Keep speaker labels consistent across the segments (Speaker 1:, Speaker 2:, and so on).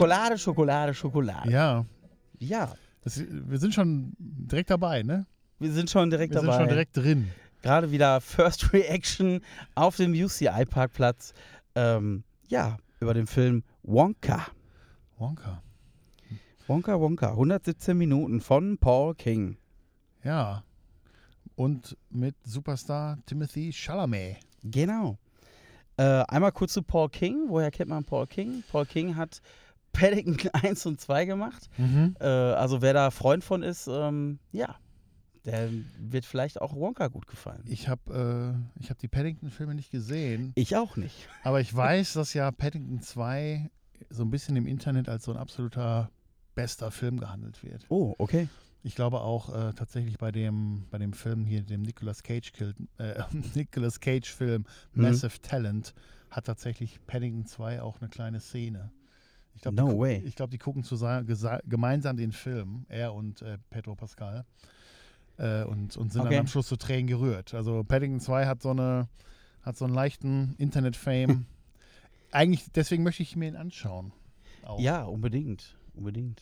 Speaker 1: Schokolade, Schokolade, Schokolade.
Speaker 2: Ja.
Speaker 1: Ja,
Speaker 2: Das, wir sind schon direkt dabei, ne?
Speaker 1: wir sind schon direkt
Speaker 2: Wir
Speaker 1: dabei.
Speaker 2: sind schon direkt drin.
Speaker 1: Gerade wieder First Reaction auf dem UCI-Parkplatz. Ähm, ja, über den Film Wonka.
Speaker 2: Wonka.
Speaker 1: Wonka, Wonka. 117 Minuten von Paul King.
Speaker 2: Ja. Und mit Superstar Timothy Chalamet.
Speaker 1: Genau. Äh, einmal kurz zu Paul King. Woher kennt man Paul King? Paul King hat Paddington 1 und 2 gemacht.
Speaker 2: Mhm.
Speaker 1: Äh, also wer da Freund von ist, ähm, ja, der wird vielleicht auch Wonka gut gefallen.
Speaker 2: Ich habe äh, ich hab die Paddington-Filme nicht gesehen,
Speaker 1: Ich auch nicht.
Speaker 2: aber ich weiß, dass ja Paddington 2 so ein bisschen im Internet als so ein absoluter bester Film gehandelt wird.
Speaker 1: Oh, okay.
Speaker 2: Ich glaube auch äh, tatsächlich bei dem, bei dem Film hier, dem Nicolas Cage, äh, Nicolas Cage Film
Speaker 1: Mhm.
Speaker 2: Massive Talent, hat tatsächlich Paddington 2 auch eine kleine Szene. Ich glaube,
Speaker 1: No
Speaker 2: die,
Speaker 1: way.
Speaker 2: ich glaub, die gucken zusammen, gemeinsam den Film, er und äh, Pedro Pascal, äh, und, und sind
Speaker 1: Okay.
Speaker 2: dann am Schluss zu Tränen gerührt. Also Paddington 2 hat so, eine, hat so einen leichten Internet-Fame. Eigentlich, deswegen möchte ich mir ihn anschauen. Auch.
Speaker 1: Ja, unbedingt. Unbedingt.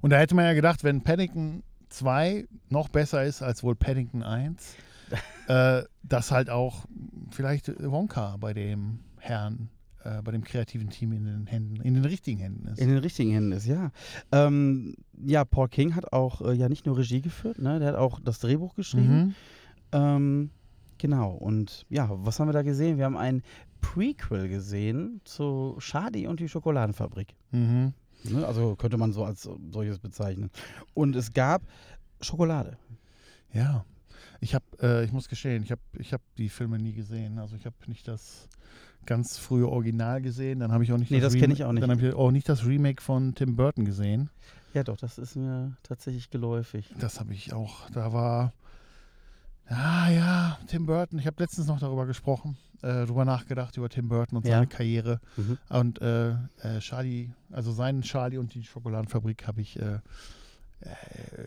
Speaker 2: Und da hätte man ja gedacht, wenn Paddington 2 noch besser ist als wohl Paddington 1, äh, dass halt auch vielleicht Wonka bei dem Herrn, äh, bei dem kreativen Team in den Händen, in den richtigen Händen ist.
Speaker 1: In den richtigen Händen ist, ja. Ähm, ja, Paul King hat auch äh, ja nicht nur Regie geführt, ne? der hat auch das Drehbuch geschrieben.
Speaker 2: Mhm.
Speaker 1: Ähm, genau, und ja, was haben wir da gesehen? Wir haben ein Prequel gesehen zu Shadi und die Schokoladenfabrik.
Speaker 2: Mhm.
Speaker 1: Ne? Also könnte man so als solches bezeichnen. Und es gab Schokolade.
Speaker 2: Ja. Ich habe, äh, ich muss gestehen, ich habe ich hab die Filme nie gesehen. Also ich habe nicht das ganz frühe Original gesehen. Dann habe ich auch nicht
Speaker 1: Nee, das kenn
Speaker 2: Remake-
Speaker 1: ich auch nicht.
Speaker 2: Dann habe ich auch nicht das Remake von Tim Burton gesehen.
Speaker 1: Ja, doch, das ist mir tatsächlich geläufig.
Speaker 2: Das habe ich auch. Da war. Ah ja, Tim Burton. Ich habe letztens noch darüber gesprochen, äh, darüber nachgedacht, über Tim Burton und
Speaker 1: Ja.
Speaker 2: seine Karriere.
Speaker 1: Mhm.
Speaker 2: Und äh, äh, Charlie, also seinen Charlie und die Schokoladenfabrik habe ich äh, äh,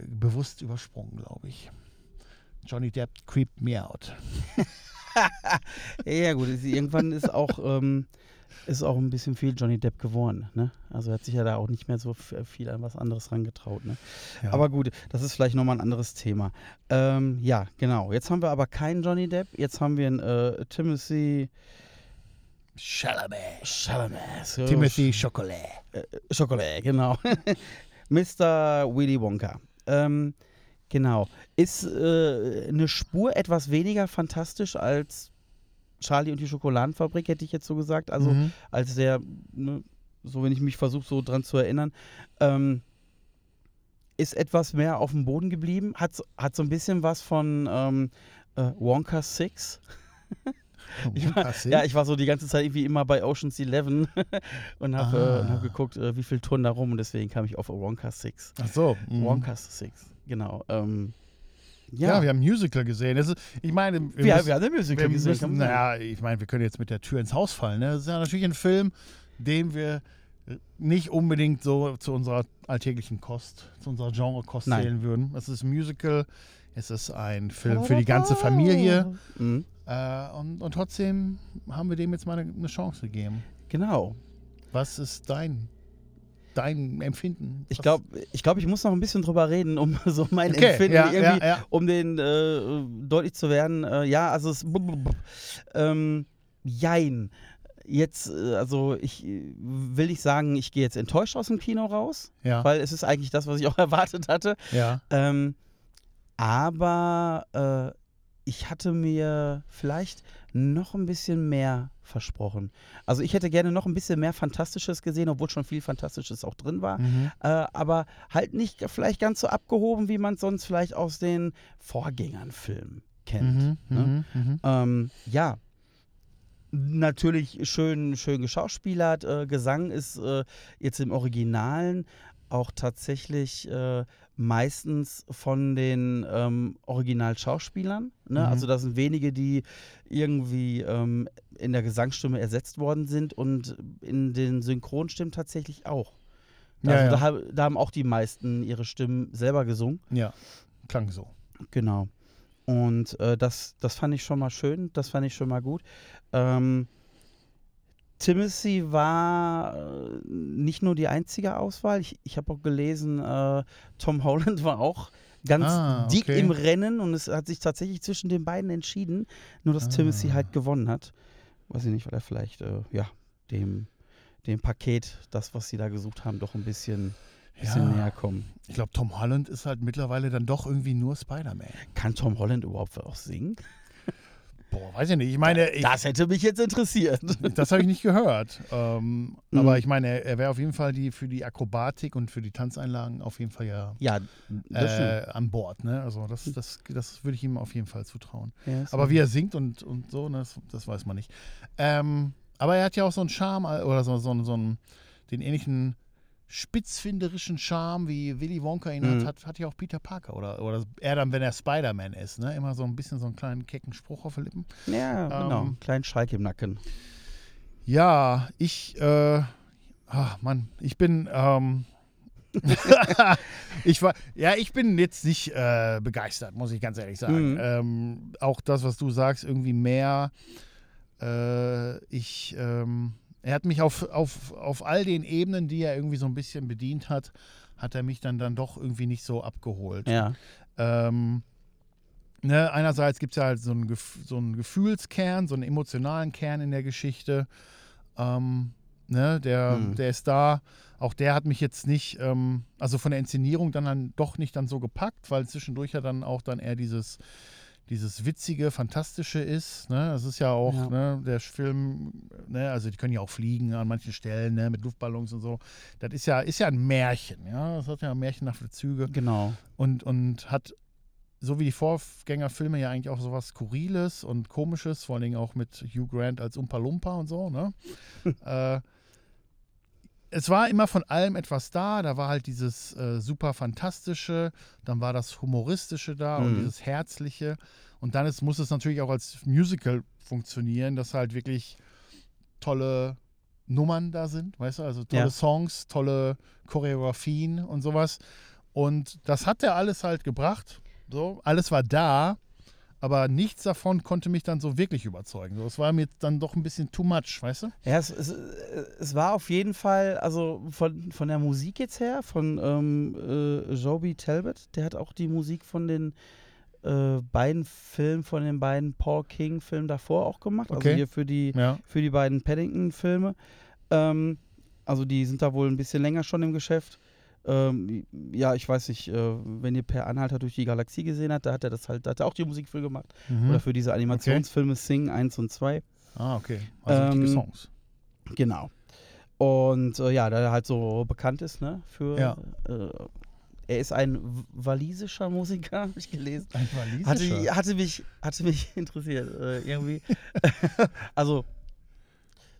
Speaker 2: bewusst übersprungen, glaube ich. Johnny Depp creeped me out.
Speaker 1: Ja, gut, ist, irgendwann ist auch, ähm, ist auch ein bisschen viel Johnny Depp geworden. Ne? Also er hat sich ja da auch nicht mehr so f- viel an was anderes rangetraut. Ne?
Speaker 2: Ja.
Speaker 1: Aber gut, das ist vielleicht nochmal ein anderes Thema. Ähm, ja, genau. Jetzt haben wir aber keinen Johnny Depp. Jetzt haben wir einen äh, Timothy
Speaker 2: Chalamet.
Speaker 1: Chalamet. So,
Speaker 2: Timothy Chocolat.
Speaker 1: Schokolade, genau. Mr. Willy Wonka. Ähm, genau. Ist äh, eine Spur etwas weniger fantastisch als Charlie und die Schokoladenfabrik, hätte ich jetzt so gesagt. Also
Speaker 2: Mhm.
Speaker 1: als der, ne, so wenn ich mich versuche, so dran zu erinnern, ähm, ist etwas mehr auf dem Boden geblieben. Hat, so- hat so ein bisschen was von ähm, äh, Wonka 6. Ich war, ja,
Speaker 2: Six?
Speaker 1: ich war so die ganze Zeit irgendwie immer bei Ocean's 11 und habe äh,
Speaker 2: Ah.
Speaker 1: hab geguckt, äh, wie viel Touren da rum und deswegen kam ich auf Wonka 6.
Speaker 2: Ach so. mhm.
Speaker 1: Wonka 6, genau. Ähm,
Speaker 2: Ja,
Speaker 1: ja,
Speaker 2: wir haben ein Musical gesehen. Ist, ich meine, wir,
Speaker 1: wir,
Speaker 2: müssen,
Speaker 1: wir haben eine Musical gesehen.
Speaker 2: müssen, naja, ich meine, wir können jetzt mit der Tür ins Haus fallen. Ne? Das ist ja natürlich ein Film, den wir nicht unbedingt so zu unserer alltäglichen Kost, zu unserer Genre-Kost zählen würden. Es ist ein Musical, es ist ein Film für die ganze Familie.
Speaker 1: Mhm.
Speaker 2: Äh, und, und trotzdem haben wir dem jetzt mal eine, eine Chance gegeben.
Speaker 1: Genau.
Speaker 2: Was ist dein, dein Empfinden?
Speaker 1: Ich glaube, ich, glaub, ich muss noch ein bisschen drüber reden, um so mein
Speaker 2: Okay,
Speaker 1: Empfinden
Speaker 2: ja,
Speaker 1: irgendwie,
Speaker 2: ja, ja.
Speaker 1: um den äh, deutlich zu werden. Äh, ja, also es ähm, jein. Jetzt, äh, also ich will nicht sagen, ich gehe jetzt enttäuscht aus dem Kino raus, weil es ist eigentlich das, was ich auch erwartet hatte.
Speaker 2: ja.
Speaker 1: Ähm, aber äh, ich hatte mir vielleicht noch ein bisschen mehr versprochen. Also ich hätte gerne noch ein bisschen mehr Fantastisches gesehen, obwohl schon viel Fantastisches auch drin war.
Speaker 2: Mhm.
Speaker 1: Äh, aber halt nicht vielleicht ganz so abgehoben, wie man es sonst vielleicht aus den Vorgängerfilmen kennt.
Speaker 2: Mhm.
Speaker 1: ne?
Speaker 2: Mhm. Mhm.
Speaker 1: Ähm, ja. Natürlich schön, schön geschauspielert. Äh, Gesang ist äh, jetzt im Originalen auch tatsächlich äh, meistens von den ähm, Originalschauspielern. Ne?
Speaker 2: Mhm.
Speaker 1: Also da sind wenige, die irgendwie ähm, in der Gesangsstimme ersetzt worden sind und in den Synchronstimmen tatsächlich auch.
Speaker 2: Ja,
Speaker 1: also
Speaker 2: ja.
Speaker 1: Da, hab- da haben auch die meisten ihre Stimmen selber gesungen.
Speaker 2: Ja, klang so.
Speaker 1: Genau. Und äh, das, das fand ich schon mal schön, das fand ich schon mal gut. Ähm, Timothy war äh, nicht nur die einzige Auswahl. Ich, ich habe auch gelesen, äh, Tom Holland war auch ganz
Speaker 2: Ah,
Speaker 1: dick
Speaker 2: okay.
Speaker 1: im Rennen und es hat sich tatsächlich zwischen den beiden entschieden. Nur dass
Speaker 2: Ah.
Speaker 1: Timothy halt gewonnen hat. Weiß ich nicht, weil er vielleicht äh, ja, dem, dem Paket, das, was sie da gesucht haben, doch ein bisschen, bisschen
Speaker 2: Ja.
Speaker 1: näher kommen.
Speaker 2: Ich glaube, Tom Holland ist halt mittlerweile dann doch irgendwie nur Spider-Man.
Speaker 1: Kann Tom Holland überhaupt auch singen?
Speaker 2: Boah, weiß ich nicht. Ich meine, ich,
Speaker 1: das hätte mich jetzt interessiert.
Speaker 2: das habe ich nicht gehört. Ähm,
Speaker 1: Mhm.
Speaker 2: Aber ich meine, er, wäre auf jeden Fall die für die Akrobatik und für die Tanzeinlagen auf jeden Fall ja
Speaker 1: Ja,
Speaker 2: äh, an Bord. Ne? Also das, das, das würde ich ihm auf jeden Fall zutrauen.
Speaker 1: Ja,
Speaker 2: Aber wie er singt und, und so, ne, das, das weiß man nicht. Ähm, aber er hat ja auch so einen Charme äh, oder so, so, so einen, den ähnlichen spitzfinderischen Charme, wie Willy Wonka ihn
Speaker 1: Mhm.
Speaker 2: hat, hat, hat ja auch Peter Parker. Oder, oder er dann, wenn er Spider-Man ist, ne? immer so ein bisschen so einen kleinen kecken Spruch auf den Lippen.
Speaker 1: Ja, genau.
Speaker 2: Ähm,
Speaker 1: Kleinen Schalk im Nacken.
Speaker 2: Ja, ich, äh, ach Mann, ich bin, ähm, ich war, ja, ich bin jetzt nicht äh, begeistert, muss ich ganz ehrlich sagen.
Speaker 1: Mhm.
Speaker 2: Ähm, auch das, was du sagst, irgendwie mehr. Äh, ich, ähm, er hat mich auf, auf, auf all den Ebenen, die er irgendwie so ein bisschen bedient hat, hat er mich dann, dann doch irgendwie nicht so abgeholt.
Speaker 1: Ja.
Speaker 2: Ähm, ne, einerseits gibt es ja halt so einen, so einen Gefühlskern, so einen emotionalen Kern in der Geschichte. Ähm, ne, der,
Speaker 1: Mhm.
Speaker 2: der ist da. Auch der hat mich jetzt nicht, ähm, also von der Inszenierung dann, dann doch nicht dann so gepackt, weil zwischendurch ja dann auch dann eher dieses, dieses witzige, fantastische ist. Ne? Das ist ja auch,
Speaker 1: Ja.
Speaker 2: Ne, der Film, ne, also die können ja auch fliegen an manchen Stellen, ne, mit Luftballons und so. Das ist ja, ist ja ein Märchen, ja. Das hat ja märchenhafte Züge
Speaker 1: Genau.
Speaker 2: und, und hat, so wie die Vorgängerfilme, ja eigentlich auch sowas Skurriles und Komisches, vor allen Dingen auch mit Hugh Grant als Umpa Lumpa und so, ne? äh, es war immer von allem etwas da. Da war halt dieses äh, super Fantastische, dann war das Humoristische da und
Speaker 1: Mhm.
Speaker 2: dieses Herzliche. Und dann ist, muss es natürlich auch als Musical funktionieren, dass halt wirklich tolle Nummern da sind, weißt du, also tolle
Speaker 1: Ja.
Speaker 2: Songs, tolle Choreografien und sowas. Und das hat er alles halt gebracht. So, alles war da, aber nichts davon konnte mich dann so wirklich überzeugen. Es war mir dann doch ein bisschen too much, weißt du?
Speaker 1: Ja, es, es, es war auf jeden Fall, also von, von der Musik jetzt her, von ähm, äh, Joby Talbot, der hat auch die Musik von den äh, beiden Filmen, von den beiden Paul King-Filmen davor auch gemacht. Also
Speaker 2: Okay.
Speaker 1: hier für die,
Speaker 2: Ja.
Speaker 1: für die beiden Paddington-Filme. Ähm, also die sind da wohl ein bisschen länger schon im Geschäft. Ähm, ja, ich weiß nicht, äh, wenn ihr Per Anhalter durch die Galaxie gesehen habt, da hat er das halt, da hat er auch die Musik für gemacht.
Speaker 2: Mhm.
Speaker 1: Oder für diese Animationsfilme Sing 1 und 2.
Speaker 2: Ah, okay. Also
Speaker 1: Ähm,
Speaker 2: Songs.
Speaker 1: Genau. Und äh, ja, da er halt so bekannt ist, ne, für
Speaker 2: Ja.
Speaker 1: äh, er ist ein walisischer Musiker, habe ich gelesen.
Speaker 2: Ein
Speaker 1: Hatte,
Speaker 2: walisischer.
Speaker 1: hatte, mich, hatte mich interessiert, äh, irgendwie. also,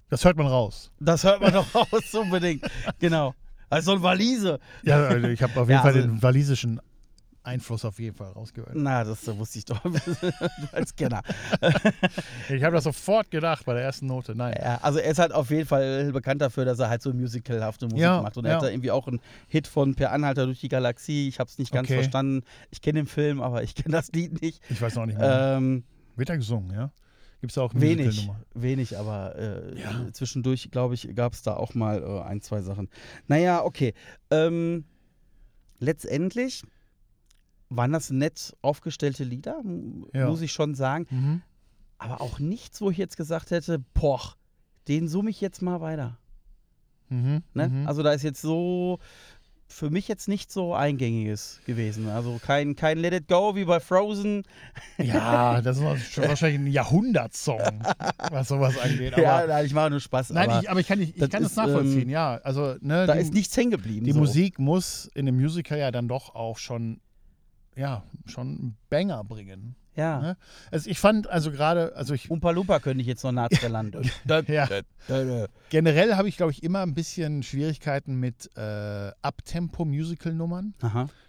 Speaker 2: Das hört man raus.
Speaker 1: das hört man doch raus, unbedingt. Genau. Also so ein Walise.
Speaker 2: Ja, also ich habe auf jeden
Speaker 1: Ja,
Speaker 2: Fall
Speaker 1: also-
Speaker 2: den walisischen Einfluss auf jeden Fall rausgehört.
Speaker 1: Na, das äh, wusste ich doch. du als Kenner.
Speaker 2: Ich habe das sofort gedacht bei der ersten Note. Nein.
Speaker 1: Ja, also er ist halt auf jeden Fall bekannt dafür, dass er halt so musicalhafte Musik
Speaker 2: Ja,
Speaker 1: macht. Und er
Speaker 2: ja.
Speaker 1: hat da irgendwie auch einen Hit von Per Anhalter durch die Galaxie. Ich habe es nicht ganz
Speaker 2: Okay.
Speaker 1: verstanden. Ich kenne den Film, aber ich kenne das Lied nicht.
Speaker 2: Ich weiß noch nicht mehr.
Speaker 1: Ähm,
Speaker 2: Wird er gesungen, ja? Gibt es auch eine
Speaker 1: wenig, wenig, aber äh,
Speaker 2: Ja.
Speaker 1: zwischendurch, glaube ich, gab es da auch mal äh, ein, zwei Sachen. Naja, okay. Ähm, letztendlich waren das nett aufgestellte Lieder,
Speaker 2: Ja.
Speaker 1: muss ich schon sagen.
Speaker 2: Mhm.
Speaker 1: Aber auch nichts, wo ich jetzt gesagt hätte, boah, den summe ich jetzt mal weiter.
Speaker 2: Mhm.
Speaker 1: Ne?
Speaker 2: Mhm.
Speaker 1: Also da ist jetzt so für mich jetzt nicht so eingängiges gewesen. Also kein, kein Let It Go wie bei Frozen.
Speaker 2: ja, das ist schon wahrscheinlich ein Jahrhundertsong, was sowas angeht. Aber,
Speaker 1: ja, nein, ich mache nur Spaß.
Speaker 2: nein,
Speaker 1: aber
Speaker 2: ich, aber ich kann, nicht, ich
Speaker 1: das
Speaker 2: kann das
Speaker 1: ist,
Speaker 2: nachvollziehen,
Speaker 1: ähm,
Speaker 2: ja. Also, ne,
Speaker 1: da
Speaker 2: die,
Speaker 1: ist nichts hängen geblieben.
Speaker 2: die
Speaker 1: so.
Speaker 2: Musik muss in einem Musical ja dann doch auch schon, ja, schon einen Banger bringen.
Speaker 1: Ja.
Speaker 2: Ne? Also ich fand, also gerade, also ich
Speaker 1: Umpa könnte ich jetzt noch Lande.
Speaker 2: Ja. generell habe ich, glaube ich, immer ein bisschen Schwierigkeiten mit äh, Abtempo-Musical-Nummern.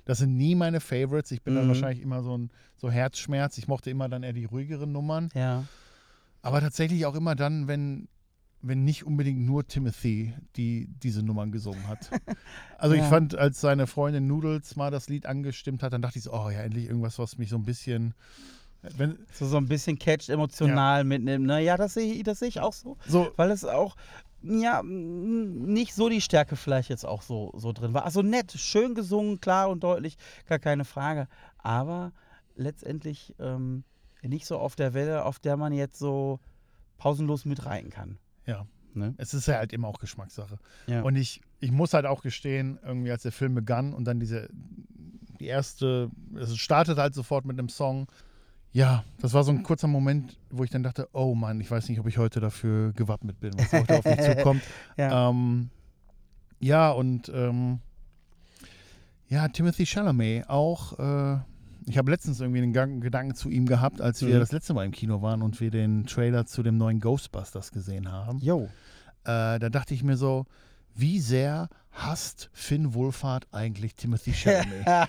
Speaker 2: Das sind nie meine Favorites. Ich bin dann
Speaker 1: Mhm.
Speaker 2: wahrscheinlich immer so ein so Herzschmerz. Ich mochte immer dann eher die ruhigeren Nummern.
Speaker 1: Ja.
Speaker 2: Aber tatsächlich auch immer dann, wenn, wenn nicht unbedingt nur Timothy die diese Nummern gesungen hat. Also ich
Speaker 1: Ja.
Speaker 2: fand, als seine Freundin Noodles mal das Lied angestimmt hat, dann dachte ich so, oh ja, endlich irgendwas, was mich so ein bisschen Wenn,
Speaker 1: so, so ein bisschen catcht, emotional mitnimmt. Ne? Ja, das sehe ich, das sehe ich auch so.
Speaker 2: so,
Speaker 1: Weil es auch, ja, nicht so die Stärke vielleicht jetzt auch so, so drin war. Also nett, schön gesungen, klar und deutlich, gar keine Frage. Aber letztendlich ähm, nicht so auf der Welle, auf der man jetzt so pausenlos mitreiten kann.
Speaker 2: ja.
Speaker 1: Ne?
Speaker 2: Es ist ja halt immer auch Geschmackssache.
Speaker 1: Ja.
Speaker 2: Und ich, ich muss halt auch gestehen, irgendwie als der Film begann und dann diese, die erste, es startet halt sofort mit einem Song. Ja, das war so ein kurzer Moment, wo ich dann dachte, oh Mann, ich weiß nicht, ob ich heute dafür gewappnet bin, was heute auf mich zukommt.
Speaker 1: ja.
Speaker 2: Ähm, ja, und ähm, ja, Timothy Chalamet auch. Äh, ich habe letztens irgendwie einen Gang- Gedanken zu ihm gehabt, als wir
Speaker 1: Mhm.
Speaker 2: das letzte Mal im Kino waren und wir den Trailer zu dem neuen Ghostbusters gesehen haben.
Speaker 1: Jo.
Speaker 2: Äh, da dachte ich mir so, wie sehr hasst Finn Wohlfahrt eigentlich Timothy Chalamet?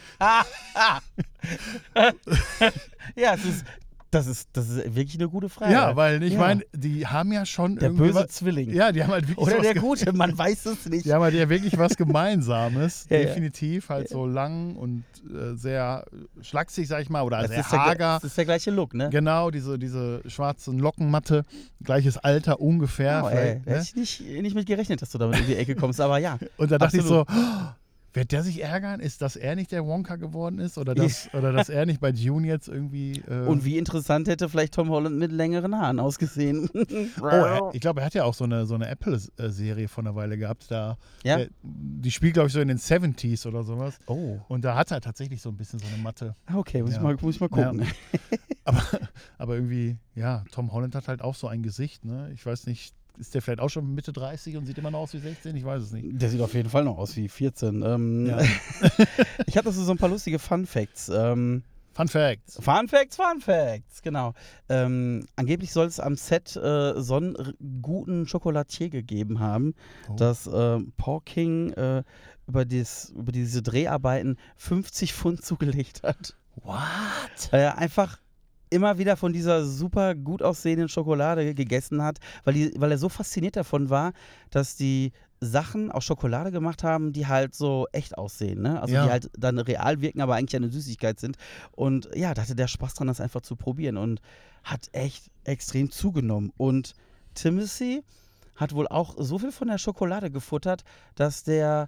Speaker 1: ja, es ist, das, ist, das ist wirklich eine gute Frage.
Speaker 2: ja, weil ich
Speaker 1: Ja.
Speaker 2: meine, die haben ja schon
Speaker 1: Der böse Zwilling.
Speaker 2: Ja, die haben halt wirklich
Speaker 1: Oder der Gute, man weiß es nicht.
Speaker 2: Die haben halt ja wirklich was Gemeinsames,
Speaker 1: Ja,
Speaker 2: definitiv. Halt so lang und äh, sehr schlaksig, sag ich mal, oder
Speaker 1: das,
Speaker 2: sehr
Speaker 1: ist der,
Speaker 2: hager.
Speaker 1: das ist der gleiche Look, ne?
Speaker 2: Genau, diese, diese schwarzen Lockenmatte, gleiches Alter ungefähr.
Speaker 1: Oh, ey, da
Speaker 2: ne?
Speaker 1: hätte ich nicht, nicht mit gerechnet, dass du damit in die Ecke kommst, aber ja.
Speaker 2: Und da dachte
Speaker 1: absolut.
Speaker 2: ich so, oh, wird der sich ärgern? Ist, dass er nicht der Wonka geworden ist? Oder dass, oder dass er nicht bei Dune jetzt irgendwie. Äh,
Speaker 1: Und wie interessant hätte vielleicht Tom Holland mit längeren Haaren ausgesehen.
Speaker 2: Oh, er, ich glaube, er hat ja auch so eine, so eine Apple-Serie vor einer Weile gehabt. Da,
Speaker 1: Ja?
Speaker 2: der, die spielt, glaube ich, so in den 70s oder sowas.
Speaker 1: oh,
Speaker 2: Und da hat er tatsächlich so ein bisschen so eine Matte.
Speaker 1: okay, muss,
Speaker 2: Ja.
Speaker 1: ich, mal, muss ich mal gucken.
Speaker 2: Aber, aber irgendwie, ja, Tom Holland hat halt auch so ein Gesicht. Ne? Ich weiß nicht, ist der vielleicht auch schon Mitte 30 und sieht immer noch aus wie 16? Ich weiß es nicht.
Speaker 1: Der sieht auf jeden Fall noch aus wie 14. Ähm,
Speaker 2: Ja.
Speaker 1: ich dazu so ein paar lustige Fun Facts. Ähm,
Speaker 2: Fun Facts.
Speaker 1: Fun Facts, Fun Facts, genau. Ähm, angeblich soll es am Set äh, so einen guten Chocolatier gegeben haben,
Speaker 2: Oh.
Speaker 1: dass äh, Paul King äh, über, dies, über diese Dreharbeiten 50 Pfund zugelegt hat.
Speaker 2: What?
Speaker 1: Er einfach immer wieder von dieser super gut aussehenden Schokolade gegessen hat, weil, die, weil er so fasziniert davon war, dass die Sachen aus Schokolade gemacht haben, die halt so echt aussehen, ne? Also
Speaker 2: Ja.
Speaker 1: die halt dann real wirken, aber eigentlich eine Süßigkeit sind. Und ja, da hatte der Spaß dran, das einfach zu probieren und hat echt extrem zugenommen. Und Timothy hat wohl auch so viel von der Schokolade gefuttert, dass der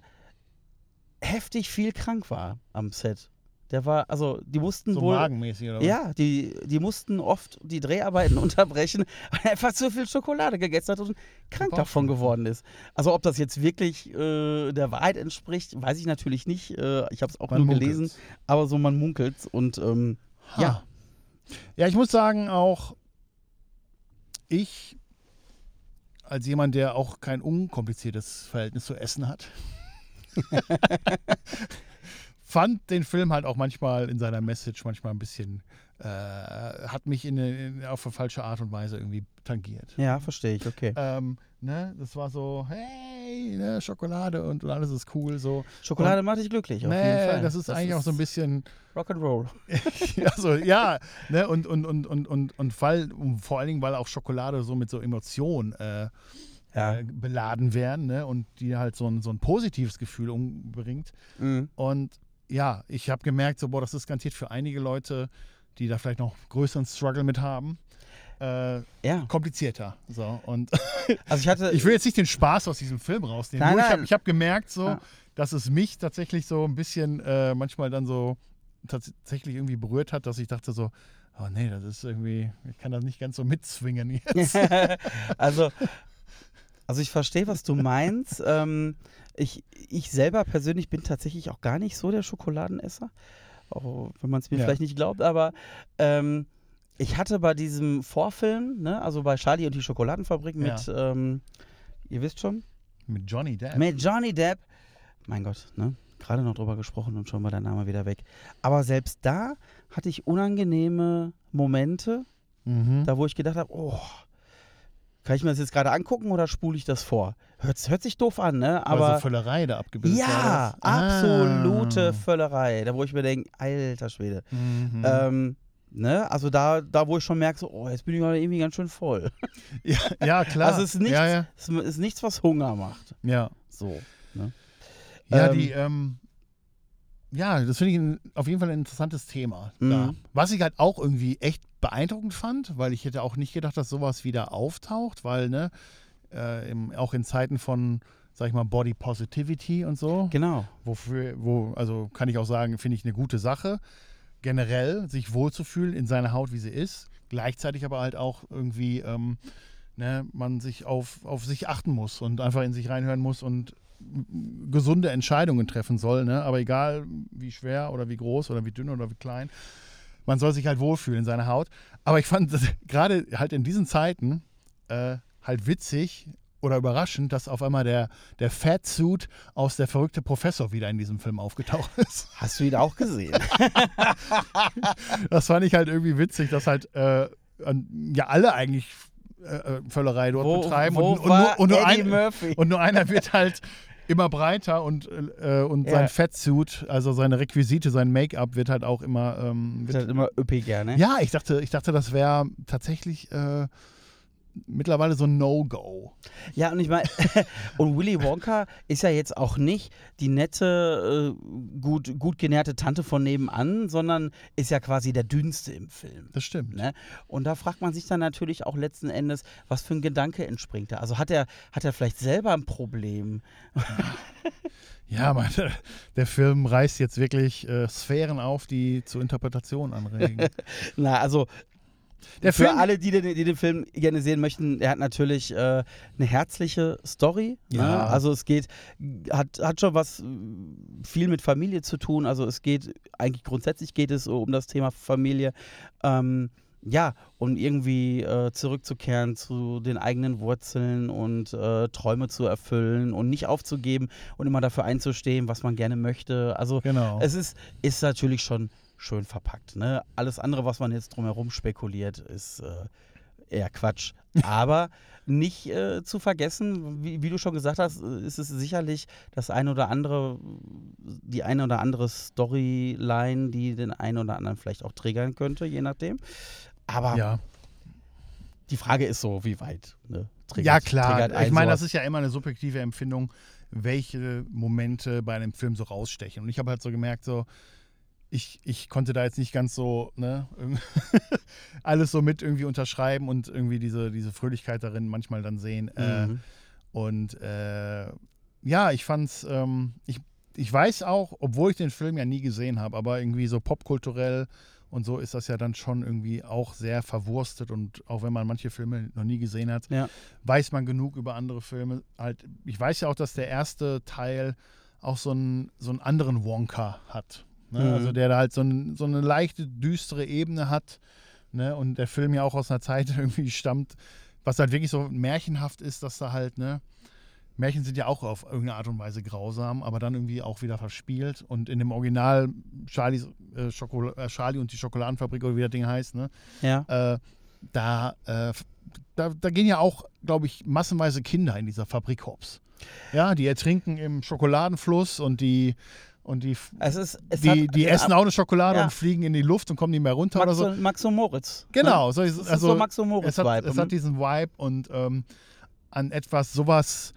Speaker 1: heftig viel krank war am Set. Der war, also die mussten
Speaker 2: So
Speaker 1: wohl.
Speaker 2: magenmäßig oder was?
Speaker 1: Ja, die, die mussten oft die Dreharbeiten unterbrechen, weil er einfach zu viel Schokolade gegessen hat und krank davon geworden ist. Also ob das jetzt wirklich äh, der Wahrheit entspricht, weiß ich natürlich nicht. Äh, ich habe es auch
Speaker 2: Man
Speaker 1: nur
Speaker 2: munkelt's.
Speaker 1: gelesen, aber so man munkelt und ähm, ja.
Speaker 2: Ja, ich muss sagen, auch ich, als jemand, der auch kein unkompliziertes Verhältnis zu Essen hat, fand den Film halt auch manchmal in seiner Message manchmal ein bisschen, äh, hat mich in, in, auf eine falsche Art und Weise irgendwie tangiert.
Speaker 1: ja, verstehe ich, okay.
Speaker 2: Ähm, ne, das war so, hey, ne, Schokolade und, und alles ist cool, so.
Speaker 1: Schokolade macht dich glücklich, auf jeden
Speaker 2: Nee,
Speaker 1: Fall.
Speaker 2: das ist eigentlich auch so ein bisschen,
Speaker 1: Rock'n'Roll.
Speaker 2: also ja, ne, und, und, und, und, und, und weil, und vor allen Dingen, weil auch Schokolade so mit so Emotionen äh,
Speaker 1: Ja.
Speaker 2: äh, beladen werden, ne, und die halt so ein, so ein positives Gefühl umbringt.
Speaker 1: Mhm.
Speaker 2: Und ja, ich habe gemerkt, so, boah, das ist garantiert für einige Leute, die da vielleicht noch größeren Struggle mit haben, äh,
Speaker 1: Ja,
Speaker 2: komplizierter. So, und
Speaker 1: also ich hatte.
Speaker 2: ich will jetzt nicht den Spaß aus diesem Film rausnehmen.
Speaker 1: Nein,
Speaker 2: nur ich
Speaker 1: nein.
Speaker 2: habe hab gemerkt, so,
Speaker 1: Ja.
Speaker 2: dass es mich tatsächlich so ein bisschen äh, manchmal dann so tatsächlich irgendwie berührt hat, dass ich dachte so, oh nee, das ist irgendwie, ich kann das nicht ganz so mitzwingen jetzt.
Speaker 1: also, also ich verstehe, was du meinst. ähm, ich, ich selber persönlich bin tatsächlich auch gar nicht so der Schokoladenesser. Auch wenn man es mir
Speaker 2: Ja.
Speaker 1: vielleicht nicht glaubt, aber ähm, ich hatte bei diesem Vorfilm, ne, also bei Charlie und die Schokoladenfabrik
Speaker 2: Ja.
Speaker 1: mit, ähm, ihr wisst schon,
Speaker 2: Mit Johnny Depp.
Speaker 1: mit Johnny Depp. Mein Gott, ne? Gerade noch drüber gesprochen und schon war der Name wieder weg. Aber selbst da hatte ich unangenehme Momente,
Speaker 2: Mhm.
Speaker 1: da wo ich gedacht habe, oh, kann ich mir das jetzt gerade angucken oder spule ich das vor? Hört, hört sich doof an, ne?
Speaker 2: Aber
Speaker 1: Aber
Speaker 2: so Völlerei da abgebildet
Speaker 1: ja.
Speaker 2: Ah.
Speaker 1: absolute Völlerei. Da wo ich mir denke, alter Schwede.
Speaker 2: Mhm.
Speaker 1: Ähm, ne? Also da, da wo ich schon merke, so, oh, jetzt bin ich mal irgendwie ganz schön voll.
Speaker 2: ja, ja, klar.
Speaker 1: Also es ist nichts,
Speaker 2: Ja, ja.
Speaker 1: es ist nichts, was Hunger macht.
Speaker 2: ja.
Speaker 1: So.
Speaker 2: Ja,
Speaker 1: Ähm,
Speaker 2: die, ähm, ja, das finde ich auf jeden Fall ein interessantes Thema.
Speaker 1: Mhm.
Speaker 2: Da. Was ich halt auch irgendwie echt beeindruckend fand, weil ich hätte auch nicht gedacht, dass sowas wieder auftaucht, weil, ne, äh, im, auch in Zeiten von, sag ich mal, Body Positivity und so,
Speaker 1: Genau.
Speaker 2: wofür, wo, also kann ich auch sagen, finde ich eine gute Sache, generell sich wohlzufühlen in seiner Haut, wie sie ist, gleichzeitig aber halt auch irgendwie, ähm, ne, man sich auf, auf sich achten muss und einfach in sich reinhören muss und gesunde Entscheidungen treffen soll, ne? aber egal wie schwer oder wie groß oder wie dünn oder wie klein, man soll sich halt wohlfühlen in seiner Haut. Aber ich fand gerade halt in diesen Zeiten äh, halt witzig oder überraschend, dass auf einmal der, der Fatsuit aus der verrückte Professor wieder in diesem Film aufgetaucht ist.
Speaker 1: Hast du ihn auch gesehen?
Speaker 2: Das fand ich halt irgendwie witzig, dass halt äh, ja alle eigentlich äh, äh, Völlerei dort
Speaker 1: wo
Speaker 2: betreiben
Speaker 1: wo
Speaker 2: und, und, nur, und, nur ein, und nur einer wird halt immer breiter und, äh, und
Speaker 1: Ja.
Speaker 2: sein Fatsuit, also seine Requisite, sein Make-up wird halt auch immer ähm,
Speaker 1: Ist
Speaker 2: wird,
Speaker 1: halt immer üppiger, ne?
Speaker 2: ja, ich dachte, ich dachte, das wäre tatsächlich äh, mittlerweile so ein No-Go.
Speaker 1: Ja, und ich meine, und Willy Wonka ist ja jetzt auch nicht die nette, äh, gut, gut genährte Tante von nebenan, sondern ist ja quasi der dünnste im Film.
Speaker 2: Das stimmt.
Speaker 1: Ne? Und da fragt man sich dann natürlich auch letzten Endes, was für ein Gedanke entspringt da. Also hat er, hat er vielleicht selber ein Problem?
Speaker 2: Ja, man, der Film reißt jetzt wirklich äh, Sphären auf, die zur Interpretation anregen.
Speaker 1: Na, also
Speaker 2: Der
Speaker 1: für
Speaker 2: Film,
Speaker 1: alle, die den, die den Film gerne sehen möchten, er hat natürlich äh, eine herzliche Story. Ne?
Speaker 2: Ja.
Speaker 1: Also es geht, hat, hat schon was viel mit Familie zu tun. Also es geht, eigentlich grundsätzlich geht es so um das Thema Familie. Ähm, ja, und irgendwie äh, zurückzukehren zu den eigenen Wurzeln und äh, Träume zu erfüllen und nicht aufzugeben und immer dafür einzustehen, was man gerne möchte. Also
Speaker 2: genau.
Speaker 1: es ist, ist natürlich schon schön verpackt. Ne? Alles andere, was man jetzt drumherum spekuliert, ist äh, eher Quatsch. Aber nicht äh, zu vergessen, wie, wie du schon gesagt hast, äh, ist es sicherlich das eine oder andere, die eine oder andere Storyline, die den einen oder anderen vielleicht auch triggern könnte, je nachdem. Aber
Speaker 2: ja.
Speaker 1: die Frage ist so, wie weit ne? triggert,
Speaker 2: ja, klar. Ich meine, das ist ja immer eine subjektive Empfindung, welche Momente bei einem Film so rausstechen. Und ich habe halt so gemerkt, so, ich, ich konnte da jetzt nicht ganz so, ne, alles so mit irgendwie unterschreiben und irgendwie diese, diese Fröhlichkeit darin manchmal dann sehen. Äh,
Speaker 1: Mhm.
Speaker 2: Und äh, ja, ich fand's, ähm, ich, ich weiß auch, obwohl ich den Film ja nie gesehen habe, aber irgendwie so popkulturell und so ist das ja dann schon irgendwie auch sehr verwurstet und auch wenn man manche Filme noch nie gesehen hat,
Speaker 1: Ja.
Speaker 2: weiß man genug über andere Filme. Halt, ich weiß ja auch, dass der erste Teil auch so einen, so einen anderen Wonka hat. Ne?
Speaker 1: Mhm.
Speaker 2: Also der da halt so, ein, so eine leichte, düstere Ebene hat. Ne? Und der Film ja auch aus einer Zeit irgendwie stammt, was halt wirklich so märchenhaft ist, dass da halt, ne, Märchen sind ja auch auf irgendeine Art und Weise grausam, aber dann irgendwie auch wieder verspielt. Und in dem Original Charlies, äh, äh, Charlie und die Schokoladenfabrik oder wie das Ding heißt, ne,
Speaker 1: Ja.
Speaker 2: äh, da, äh, da, da gehen ja auch, glaube ich, massenweise Kinder in dieser Fabrik hops. Ja, die ertrinken im Schokoladenfluss und die und die,
Speaker 1: Es ist, es
Speaker 2: die,
Speaker 1: hat
Speaker 2: die
Speaker 1: den
Speaker 2: essen
Speaker 1: Ab-
Speaker 2: auch eine Schokolade
Speaker 1: Ja.
Speaker 2: und fliegen in die Luft und kommen nicht mehr runter
Speaker 1: Max,
Speaker 2: oder so.
Speaker 1: Max und Moritz.
Speaker 2: Genau,
Speaker 1: Ne?
Speaker 2: so ist,
Speaker 1: ist
Speaker 2: also
Speaker 1: so Max und
Speaker 2: es
Speaker 1: Moritz-Vibe.
Speaker 2: hat, es hat diesen Vibe und ähm, an etwas sowas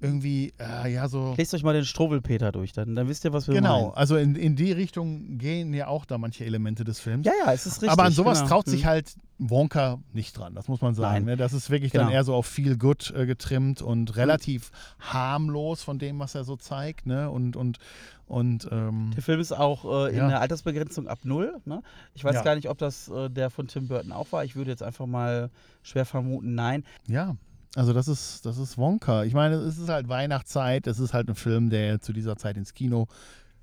Speaker 2: irgendwie, äh, ja, so.
Speaker 1: Lest euch mal den Strobelpeter durch, dann, dann wisst ihr, was wir
Speaker 2: Genau,
Speaker 1: meinen.
Speaker 2: also in, in die Richtung gehen ja auch da manche Elemente des Films.
Speaker 1: Ja, ja, es ist richtig.
Speaker 2: Aber an sowas
Speaker 1: genau.
Speaker 2: traut sich
Speaker 1: Hm.
Speaker 2: halt Wonka nicht dran, das muss man sagen.
Speaker 1: Nein.
Speaker 2: Ne? Das ist wirklich dann
Speaker 1: Genau.
Speaker 2: eher so auf Feel Good äh, getrimmt und relativ harmlos von dem, was er so zeigt. Ne? Und, und, und ähm,
Speaker 1: Der Film ist auch äh, in
Speaker 2: Ja.
Speaker 1: der Altersbegrenzung ab null. Ne? Ich weiß
Speaker 2: Ja.
Speaker 1: gar nicht, ob das äh, der von Tim Burton auch war. Ich würde jetzt einfach mal schwer vermuten, nein.
Speaker 2: ja, also das ist, das ist Wonka. Ich meine, es ist halt Weihnachtszeit, es ist halt ein Film, der zu dieser Zeit ins Kino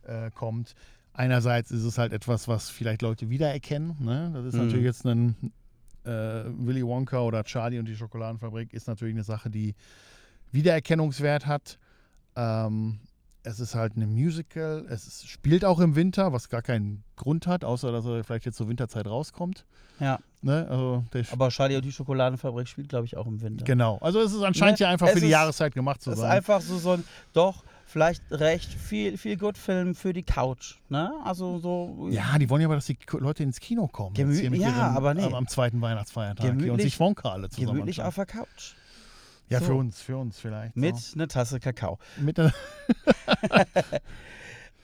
Speaker 2: äh, kommt. Einerseits ist es halt etwas, was vielleicht Leute wiedererkennen. Ne? Das ist
Speaker 1: Mhm.
Speaker 2: natürlich jetzt ein äh, Willy Wonka oder Charlie und die Schokoladenfabrik ist natürlich eine Sache, die Wiedererkennungswert hat. Ähm, es ist halt ein Musical. Es ist, spielt auch im Winter, was gar keinen Grund hat, außer dass er vielleicht jetzt zur Winterzeit rauskommt.
Speaker 1: Ja,
Speaker 2: Ne? Also
Speaker 1: aber Charlie und die Schokoladenfabrik spielt, glaube ich, auch im Winter.
Speaker 2: Genau. Also es ist anscheinend
Speaker 1: Ne?
Speaker 2: ja einfach
Speaker 1: Es
Speaker 2: für die
Speaker 1: ist-
Speaker 2: Jahreszeit gemacht zu
Speaker 1: Das ist
Speaker 2: sein.
Speaker 1: einfach so, so ein, doch, vielleicht recht viel, viel gut Film für die Couch. Ne? Also so.
Speaker 2: Ja, die wollen ja aber, dass die Leute ins Kino kommen.
Speaker 1: Gemü- ja,
Speaker 2: ihren-
Speaker 1: aber nee.
Speaker 2: am, am zweiten Weihnachtsfeiertag hier und
Speaker 1: Gemütlich-
Speaker 2: sich Wonka alle zusammen
Speaker 1: Gemütlich auf der Couch.
Speaker 2: Ja,
Speaker 1: so.
Speaker 2: für uns, für uns vielleicht.
Speaker 1: Mit
Speaker 2: So.
Speaker 1: einer Tasse Kakao.
Speaker 2: Mit der,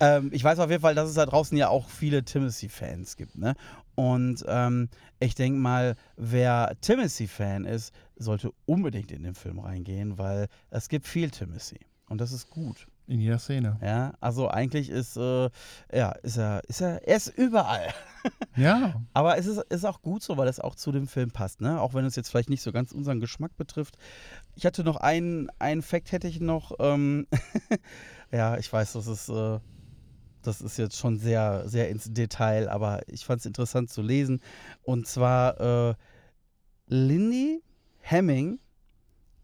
Speaker 1: Ähm, ich weiß auf jeden Fall, dass es da draußen ja auch viele Timothy-Fans gibt. Ne? Und ähm, ich denke mal, wer Timothy-Fan ist, sollte unbedingt in den Film reingehen, weil es gibt viel Timothy. Und das ist gut.
Speaker 2: In jeder Szene.
Speaker 1: Ja, also eigentlich ist, äh, ja, ist er, ist er, er ist überall.
Speaker 2: Ja.
Speaker 1: Aber es ist, ist auch gut so, weil es auch zu dem Film passt, ne? Auch wenn es jetzt vielleicht nicht so ganz unseren Geschmack betrifft. Ich hatte noch einen, einen Fact hätte ich noch. Ähm, ja, ich weiß, das ist, äh, das ist jetzt schon sehr, sehr ins Detail, aber ich fand es interessant zu lesen. Und zwar äh, Lindy Hemming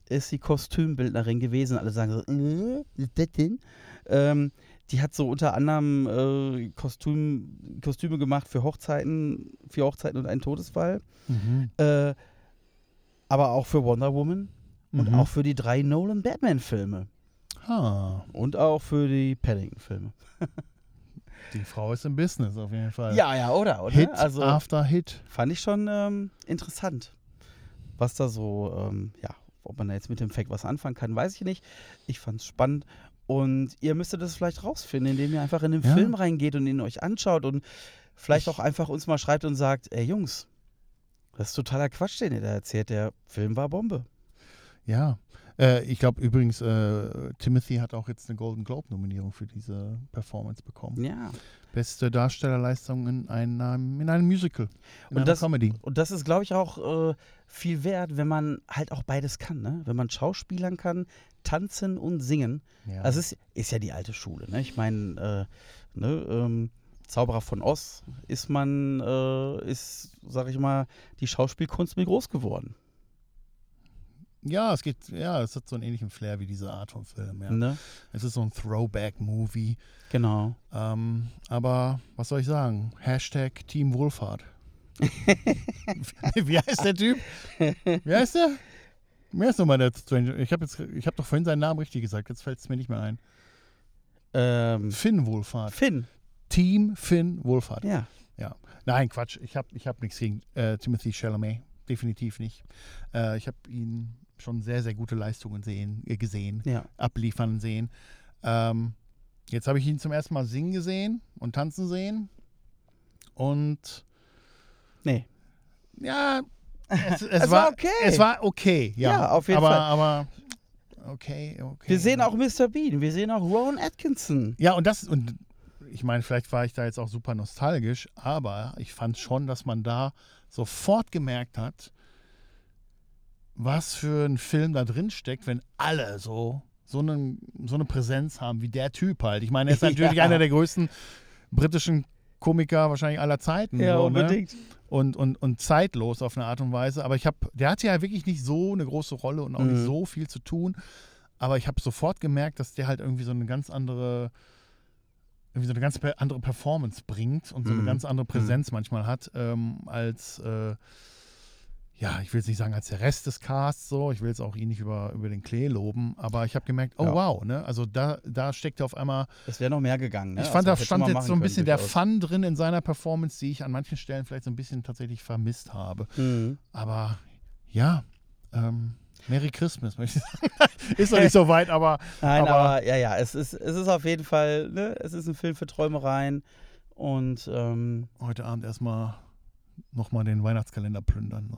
Speaker 1: ist die Kostümbildnerin gewesen. Alle sagen so, äh, das denn? Ähm, die hat so unter anderem äh, Kostüm, Kostüme gemacht für Hochzeiten, für Hochzeiten und einen Todesfall.
Speaker 2: Mhm.
Speaker 1: Äh, aber auch für Wonder Woman und
Speaker 2: Mhm.
Speaker 1: auch für die drei Nolan Batman-Filme.
Speaker 2: Ah,
Speaker 1: Und auch für die Paddington-Filme.
Speaker 2: die Frau ist im Business auf jeden Fall.
Speaker 1: Ja, ja, oder? oder?
Speaker 2: Hit
Speaker 1: also
Speaker 2: after Hit.
Speaker 1: fand ich schon ähm, interessant. Was da so, ähm, ja, ob man da jetzt mit dem Fact was anfangen kann, weiß ich nicht. Ich fand es spannend. Und ihr müsstet das vielleicht rausfinden, indem ihr einfach in den
Speaker 2: Ja.
Speaker 1: Film reingeht und ihn euch anschaut und vielleicht auch einfach uns mal schreibt und sagt, ey Jungs, das ist totaler Quatsch, den ihr da erzählt. Der Film war Bombe.
Speaker 2: Ja. Äh, ich glaube übrigens, äh, Timothy hat auch jetzt eine Golden Globe-Nominierung für diese Performance bekommen.
Speaker 1: Ja.
Speaker 2: Beste Darstellerleistung in einem, in einem Musical. In
Speaker 1: Und
Speaker 2: einer
Speaker 1: das-
Speaker 2: Comedy.
Speaker 1: Und das ist, glaube ich, auch äh, viel wert, wenn man halt auch beides kann. Ne? Wenn man Schauspielern kann, tanzen und singen.
Speaker 2: Ja.
Speaker 1: Also es ist, ist ja die alte Schule. Ne? Ich meine, äh, ne, ähm, Zauberer von Oz ist man, äh, ist, sag ich mal, die Schauspielkunst mit groß geworden.
Speaker 2: Ja, es geht, ja, es hat so einen ähnlichen Flair wie diese Art von Film. Ja.
Speaker 1: Ne?
Speaker 2: Es ist so ein Throwback-Movie.
Speaker 1: Genau.
Speaker 2: Ähm, aber was soll ich sagen? Hashtag Team Wohlfahrt. Wie heißt der Typ? Wie heißt der? Wer ist nochmal der Stranger? Ich habe hab doch vorhin seinen Namen richtig gesagt, jetzt fällt es mir nicht mehr ein.
Speaker 1: Ähm,
Speaker 2: Finn Wohlfahrt.
Speaker 1: Finn.
Speaker 2: Team Finn Wohlfahrt.
Speaker 1: Ja.
Speaker 2: Nein, Quatsch. Ich habe ich hab nichts gegen äh, Timothy Chalamet. Definitiv nicht. Äh, ich habe ihn schon sehr, sehr gute Leistungen sehen, äh, gesehen,
Speaker 1: Ja.
Speaker 2: abliefern sehen. Ähm, jetzt habe ich ihn zum ersten Mal singen gesehen und tanzen sehen. Und
Speaker 1: Nee.
Speaker 2: ja, es, es,
Speaker 1: Es
Speaker 2: war,
Speaker 1: war okay.
Speaker 2: Es war okay, ja.
Speaker 1: Ja, auf jeden
Speaker 2: aber,
Speaker 1: Fall.
Speaker 2: Aber okay, okay.
Speaker 1: Wir sehen auch Mr. Bean, wir sehen auch Rowan Atkinson.
Speaker 2: Ja, und das, und ich meine, vielleicht war ich da jetzt auch super nostalgisch, aber ich fand schon, dass man da sofort gemerkt hat, was für ein Film da drin steckt, wenn alle so, so, eine, so eine Präsenz haben wie der Typ halt. Ich meine, er ist natürlich
Speaker 1: Ja.
Speaker 2: einer der größten britischen Komiker wahrscheinlich aller Zeiten. so, Ne? und, und, und zeitlos auf eine Art und Weise. Aber ich habe, der hatte ja wirklich nicht so eine große Rolle und auch nicht
Speaker 1: Mhm.
Speaker 2: so viel zu tun. Aber ich habe sofort gemerkt, dass der halt irgendwie so eine ganz andere, irgendwie so eine ganz andere Performance bringt und so eine
Speaker 1: Mhm.
Speaker 2: ganz andere Präsenz manchmal hat, ähm, als, äh, ja, ich will jetzt nicht sagen, als der Rest des Casts so. Ich will jetzt auch ihn nicht über, über den Klee loben, aber ich habe gemerkt, oh
Speaker 1: Ja.
Speaker 2: wow, ne? Also da, da steckt auf einmal
Speaker 1: Es wäre noch mehr gegangen. Ne?
Speaker 2: ich fand,
Speaker 1: Also,
Speaker 2: da stand jetzt so ein bisschen der. Fun drin in seiner Performance, die ich an manchen Stellen vielleicht so ein bisschen tatsächlich vermisst habe.
Speaker 1: Mhm.
Speaker 2: Aber ja, ähm, Merry Christmas, möchte ich sagen. ist noch nicht so weit, aber
Speaker 1: Nein,
Speaker 2: Aber-
Speaker 1: aber, ja, ja, es ist, es ist auf jeden Fall, ne, es ist ein Film für Träumereien und ähm,
Speaker 2: heute Abend erstmal nochmal den Weihnachtskalender plündern. So.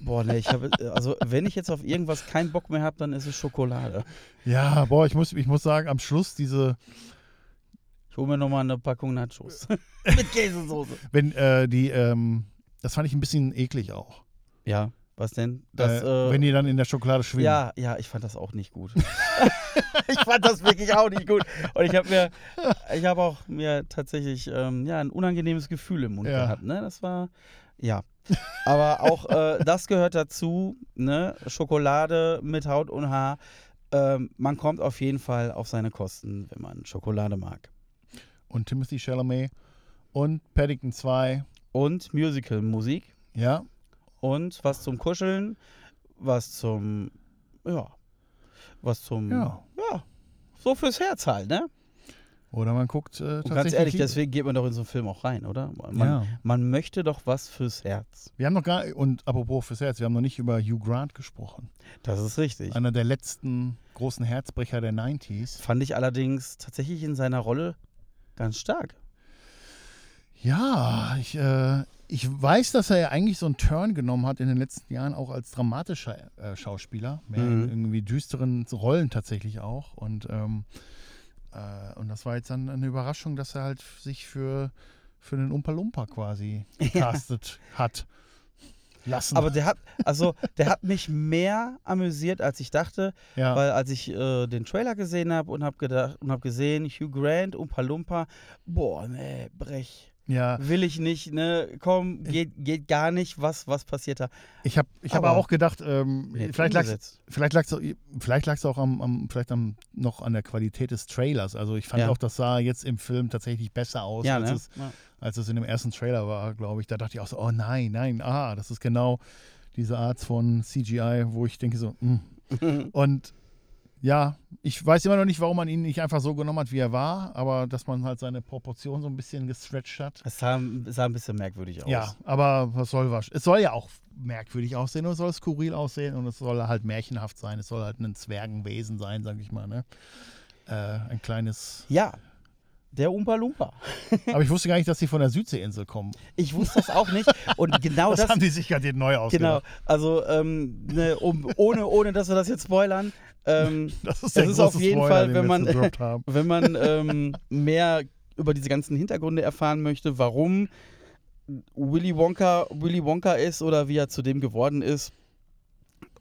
Speaker 1: Boah, ne, ich habe, also wenn ich jetzt auf irgendwas keinen Bock mehr habe, dann ist es Schokolade.
Speaker 2: Ja, boah, ich muss, ich muss sagen, am Schluss diese,
Speaker 1: Ich hole mir nochmal eine Packung Nachos. Mit Käsesoße.
Speaker 2: wenn äh, die, ähm, das fand ich ein bisschen eklig auch.
Speaker 1: Ja, was denn? Das,
Speaker 2: äh,
Speaker 1: äh,
Speaker 2: wenn die dann in der Schokolade schwimmen.
Speaker 1: ja, ja, ich fand das auch nicht gut. ich fand das wirklich auch nicht gut. Und ich habe mir, ich habe auch mir tatsächlich ähm, ja, ein unangenehmes Gefühl im Mund
Speaker 2: Ja.
Speaker 1: gehabt. Ne? Das war, ja. Aber auch äh, das gehört dazu, ne? Schokolade mit Haut und Haar. Ähm, man kommt auf jeden Fall auf seine Kosten, wenn man Schokolade mag.
Speaker 2: Und Timothy Chalamet und Paddington 2.
Speaker 1: Und Musical-Musik
Speaker 2: Ja,
Speaker 1: und was zum Kuscheln, was zum, ja, was zum,
Speaker 2: ja.
Speaker 1: ja, so fürs Herz halt, ne?
Speaker 2: Oder man guckt äh,
Speaker 1: Und
Speaker 2: tatsächlich.
Speaker 1: ganz ehrlich, deswegen geht man doch in so einen Film auch rein, oder? Man,
Speaker 2: ja.
Speaker 1: man möchte doch was fürs Herz.
Speaker 2: Wir haben noch gar und apropos fürs Herz, wir haben noch nicht über Hugh Grant gesprochen.
Speaker 1: Das ist richtig.
Speaker 2: Einer der letzten großen Herzbrecher der 90s.
Speaker 1: Fand ich allerdings tatsächlich in seiner Rolle ganz stark.
Speaker 2: Ja, ich, äh, ich weiß, dass er ja eigentlich so einen Turn genommen hat in den letzten Jahren, auch als dramatischer äh, Schauspieler. Mehr
Speaker 1: Mhm.
Speaker 2: in irgendwie düsteren Rollen tatsächlich auch. Und, ähm, äh, und das war jetzt dann eine Überraschung, dass er halt sich für, für den Umpa Lumpa quasi gecastet hat lassen.
Speaker 1: Aber der hat, also der hat mich mehr amüsiert, als ich dachte,
Speaker 2: ja.
Speaker 1: weil als ich äh, den Trailer gesehen habe und habe gedacht und habe gesehen, Hugh Grant, Umpa Lumpa, boah, nee, brech.
Speaker 2: Ja,
Speaker 1: Will ich nicht, ne? Komm, geht, geht gar nicht, was, was passiert da?
Speaker 2: ich habe ich hab auch gedacht, ähm, vielleicht lag es. Vielleicht lag es vielleicht lag's auch am, am, vielleicht am, noch an der Qualität des Trailers. Also ich fand
Speaker 1: Ja.
Speaker 2: auch, das sah jetzt im Film tatsächlich besser aus,
Speaker 1: Ja,
Speaker 2: als,
Speaker 1: ne?
Speaker 2: es, als es in dem ersten Trailer war, glaube ich. Da dachte ich auch so, oh nein, nein, ah, das ist genau diese Art von CGI, wo ich denke so, mm. und ja, ich weiß immer noch nicht, warum man ihn nicht einfach so genommen hat, wie er war, aber dass man halt seine Proportion so ein bisschen gestretched hat.
Speaker 1: Es sah, es sah ein bisschen merkwürdig aus.
Speaker 2: Ja, aber was soll was? Es soll ja auch merkwürdig aussehen und es soll skurril aussehen und es soll halt märchenhaft sein. Es soll halt ein Zwergenwesen sein, sag ich mal. Ne? Äh, ein kleines.
Speaker 1: Ja, der Umpa Lumpa.
Speaker 2: Aber ich wusste gar nicht, dass sie von der Südseeinsel kommen.
Speaker 1: Ich wusste das auch nicht. Und genau
Speaker 2: das,
Speaker 1: das,
Speaker 2: haben die sich gerade neu
Speaker 1: genau,
Speaker 2: ausgedacht.
Speaker 1: also ähm, ne, um, ohne, ohne, dass wir das jetzt spoilern, ähm,
Speaker 2: Das ist,
Speaker 1: Es ist auf jeden
Speaker 2: Spoiler,
Speaker 1: Fall, wenn man- wenn man ähm, mehr über diese ganzen Hintergründe erfahren möchte, warum Willy Wonka Willy Wonka ist oder wie er zu dem geworden ist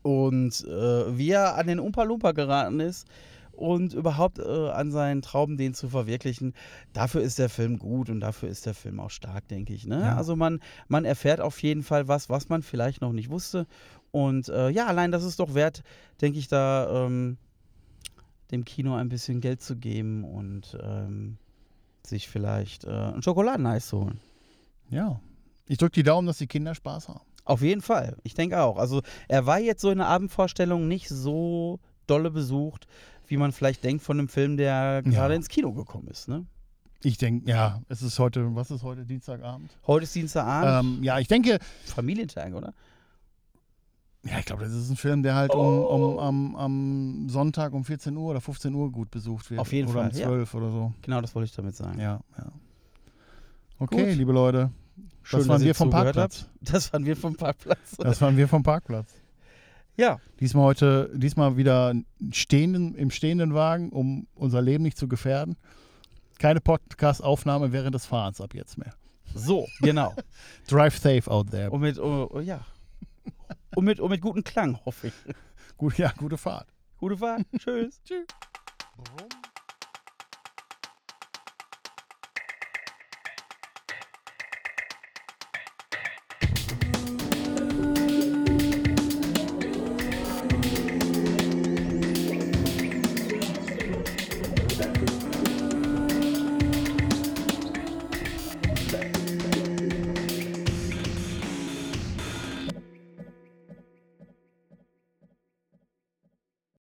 Speaker 1: und äh, wie er an den Umpa Lumpa geraten ist und überhaupt äh, an seinen Traum, den zu verwirklichen. Dafür ist der Film gut und dafür ist der Film auch stark, denke ich. Ne?
Speaker 2: Ja.
Speaker 1: Also man, man erfährt auf jeden Fall was, was man vielleicht noch nicht wusste. Und äh, ja, allein das ist doch wert, denke ich, da ähm, dem Kino ein bisschen Geld zu geben und ähm, sich vielleicht äh, ein Schokoladeneis zu holen.
Speaker 2: Ja. Ich drücke die Daumen, dass die Kinder Spaß haben.
Speaker 1: Auf jeden Fall, ich denke auch. Also er war jetzt so in der Abendvorstellung nicht so dolle besucht, wie man vielleicht denkt von einem Film, der gerade ins Kino gekommen ist. Ne?
Speaker 2: Ich denke, ja, es ist heute, was ist heute, Dienstagabend?
Speaker 1: Heute ist Dienstagabend,
Speaker 2: Ähm, ja, ich denke,
Speaker 1: Familientag, oder?
Speaker 2: ja, ich glaube, das ist ein Film, der halt um, um, am, am Sonntag um 14 Uhr oder 15 Uhr gut besucht wird.
Speaker 1: Auf jeden
Speaker 2: oder
Speaker 1: Fall,
Speaker 2: um
Speaker 1: ja.
Speaker 2: 12 oder so.
Speaker 1: Genau, das wollte ich damit sagen.
Speaker 2: Ja, ja. Okay,
Speaker 1: Gut.
Speaker 2: liebe Leute.
Speaker 1: Schön,
Speaker 2: das waren wir vom Parkplatz.
Speaker 1: Das waren wir vom Parkplatz.
Speaker 2: Das waren wir vom Parkplatz.
Speaker 1: Ja,
Speaker 2: Diesmal heute, diesmal wieder stehenden, im stehenden Wagen, um unser Leben nicht zu gefährden. Keine Podcast-Aufnahme während des Fahrens ab jetzt mehr.
Speaker 1: so, genau.
Speaker 2: Drive safe out there.
Speaker 1: Und mit, oh, oh, ja. Und mit, und mit gutem Klang, hoffe ich.
Speaker 2: Gut, ja, gute Fahrt.
Speaker 1: Gute Fahrt. Tschüss.
Speaker 2: Tschüss.